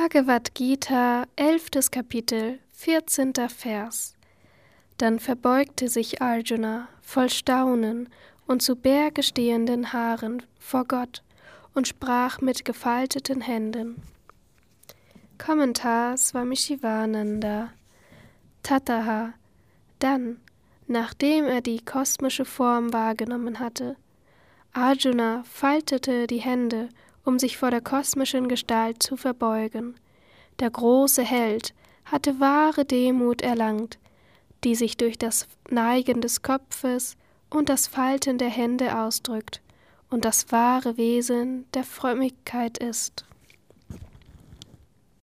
Bhagavad Gita, elftes Kapitel, vierzehnter Vers. Dann verbeugte sich Arjuna voll Staunen und zu Berge stehenden Haaren vor Gott und sprach mit gefalteten Händen. Kommentar Swami Shivananda Tataha Dann, nachdem er die kosmische Form wahrgenommen hatte, Arjuna faltete die Hände um sich vor der kosmischen Gestalt zu verbeugen. Der große Held hatte wahre Demut erlangt, die sich durch das Neigen des Kopfes und das Falten der Hände ausdrückt und das wahre Wesen der Frömmigkeit ist.